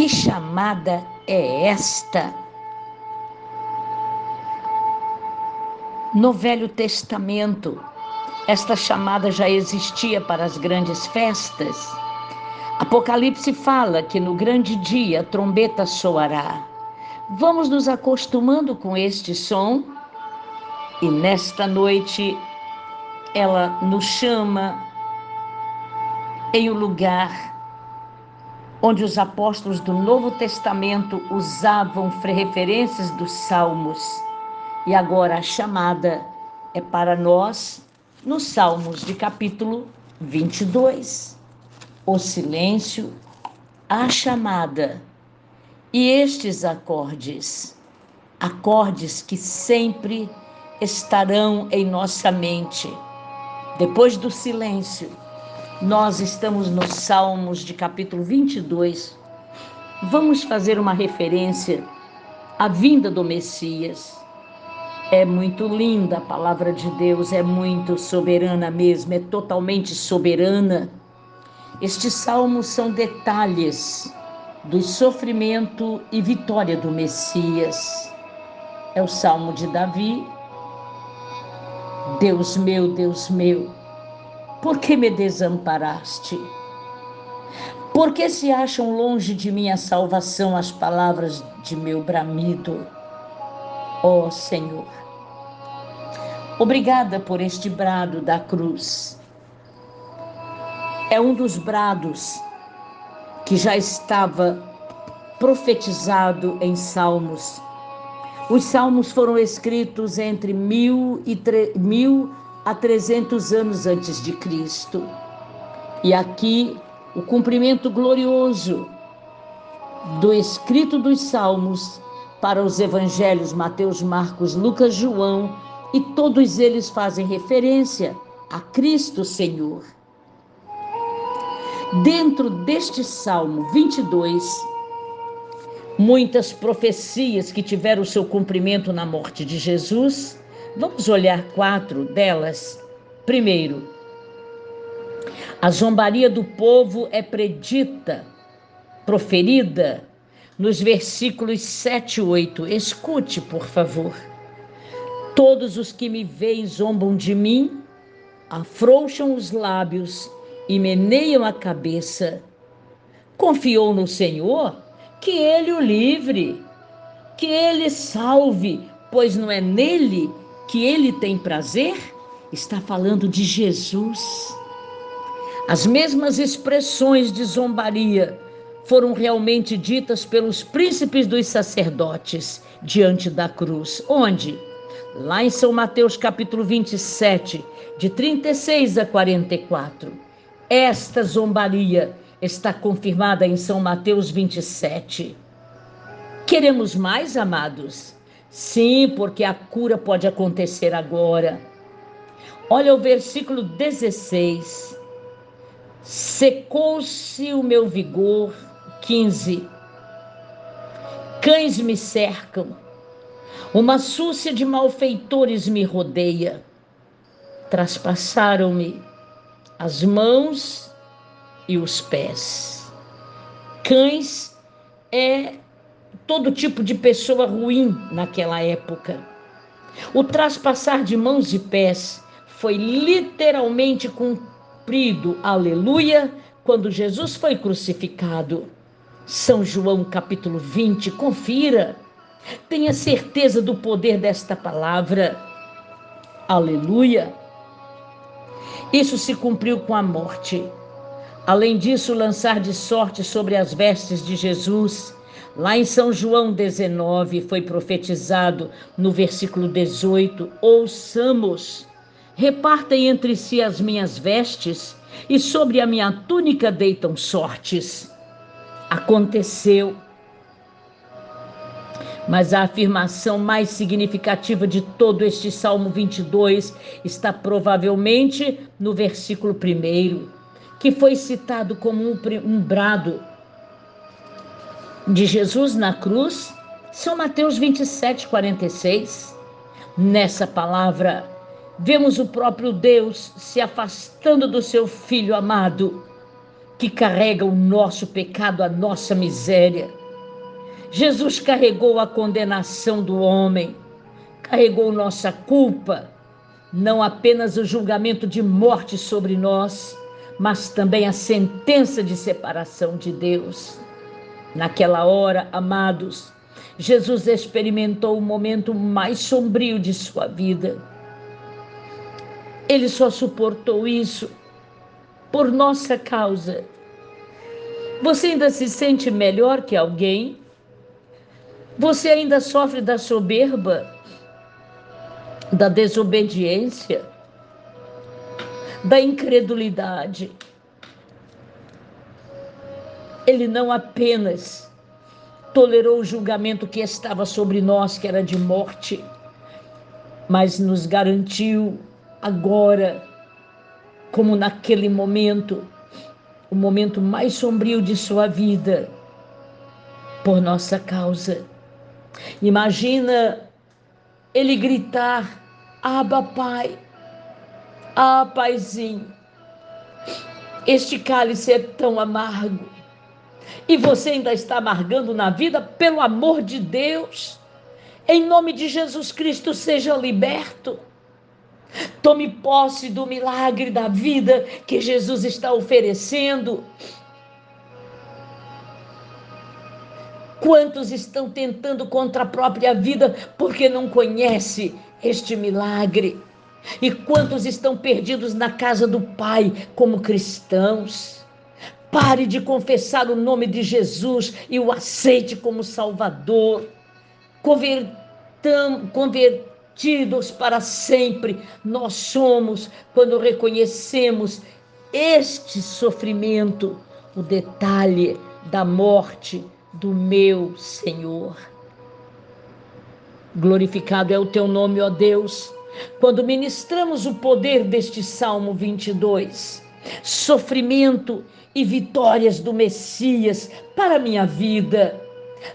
Que chamada é esta? No Velho Testamento, esta chamada já existia para as grandes festas. Apocalipse fala que no grande dia a trombeta soará. Vamos nos acostumando com este som e nesta noite ela nos chama em um lugar onde os apóstolos do Novo Testamento usavam referências dos Salmos. E agora a chamada é para nós nos Salmos de capítulo 22. O silêncio, a chamada e estes acordes, acordes que sempre estarão em nossa mente. Depois do silêncio, nós estamos nos Salmos de capítulo 22. Vamos fazer uma referência à vinda do Messias. É muito linda a palavra de Deus, é muito soberana mesmo, é totalmente soberana. Estes salmos são detalhes do sofrimento e vitória do Messias. É o salmo de Davi. Deus meu, Deus meu, por que me desamparaste? Por que se acham longe de mim a salvação as palavras de meu bramido? Ó oh, Senhor, obrigada por este brado da cruz. É um dos brados que já estava profetizado em Salmos. Os Salmos foram escritos entre mil e tre... mil a 300 anos antes de Cristo. E aqui o cumprimento glorioso do escrito dos Salmos para os evangelhos Mateus, Marcos, Lucas, João, e todos eles fazem referência a Cristo Senhor. Dentro deste Salmo 22, muitas profecias que tiveram seu cumprimento na morte de Jesus Vamos olhar quatro delas. Primeiro, a zombaria do povo é predita, proferida nos versículos 7 e 8. Escute, por favor. Todos os que me veem zombam de mim, afrouxam os lábios e meneiam a cabeça. Confiou no Senhor que ele o livre, que ele salve, pois não é nele que ele tem prazer, está falando de Jesus. As mesmas expressões de zombaria foram realmente ditas pelos príncipes dos sacerdotes diante da cruz. Onde? Lá em São Mateus capítulo 27, de 36 a 44. Esta zombaria está confirmada em São Mateus 27. Queremos mais, amados? Sim, porque a cura pode acontecer agora. Olha o versículo 16. Secou-se o meu vigor. 15. Cães me cercam. Uma súcia de malfeitores me rodeia. Traspassaram-me as mãos e os pés. Cães é todo tipo de pessoa ruim naquela época. O traspassar de mãos e pés foi literalmente cumprido, aleluia, quando Jesus foi crucificado. São João capítulo 20, confira. Tenha certeza do poder desta palavra. Aleluia. Isso se cumpriu com a morte. Além disso, lançar de sorte sobre as vestes de Jesus Lá em São João 19 foi profetizado no versículo 18: Ouçamos, repartem entre si as minhas vestes, e sobre a minha túnica deitam sortes. Aconteceu. Mas a afirmação mais significativa de todo este Salmo 22 está provavelmente no versículo 1, que foi citado como um, um brado de Jesus na cruz, São Mateus 27, 46. Nessa palavra, vemos o próprio Deus se afastando do seu filho amado que carrega o nosso pecado, a nossa miséria. Jesus carregou a condenação do homem, carregou nossa culpa, não apenas o julgamento de morte sobre nós, mas também a sentença de separação de Deus. Naquela hora, amados, Jesus experimentou o momento mais sombrio de sua vida. Ele só suportou isso por nossa causa. Você ainda se sente melhor que alguém? Você ainda sofre da soberba, da desobediência, da incredulidade? Ele não apenas tolerou o julgamento que estava sobre nós, que era de morte, mas nos garantiu agora como naquele momento, o momento mais sombrio de sua vida, por nossa causa. Imagina ele gritar: Aba, Pai, ah, Paizinho, este cálice é tão amargo e você ainda está amargando na vida, pelo amor de Deus, em nome de Jesus Cristo, seja liberto. Tome posse do milagre da vida que Jesus está oferecendo. Quantos estão tentando contra a própria vida porque não conhece este milagre? E quantos estão perdidos na casa do Pai como cristãos? Pare de confessar o nome de Jesus e o aceite como Salvador. Convertam, convert, tidos para sempre nós somos quando reconhecemos este sofrimento, o detalhe da morte do meu Senhor. Glorificado é o teu nome, ó Deus, quando ministramos o poder deste Salmo 22. Sofrimento e vitórias do Messias para minha vida.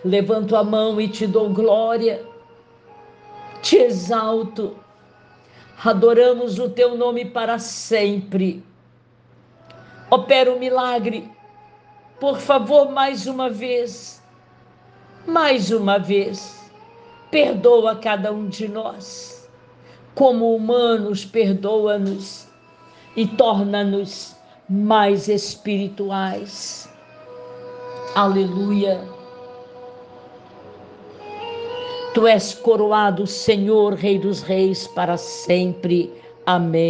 Levanto a mão e te dou glória te exalto, adoramos o teu nome para sempre. Opera o um milagre, por favor, mais uma vez, mais uma vez, perdoa cada um de nós. Como humanos, perdoa-nos e torna-nos mais espirituais. Aleluia. Tu és coroado, Senhor, Rei dos Reis, para sempre. Amém.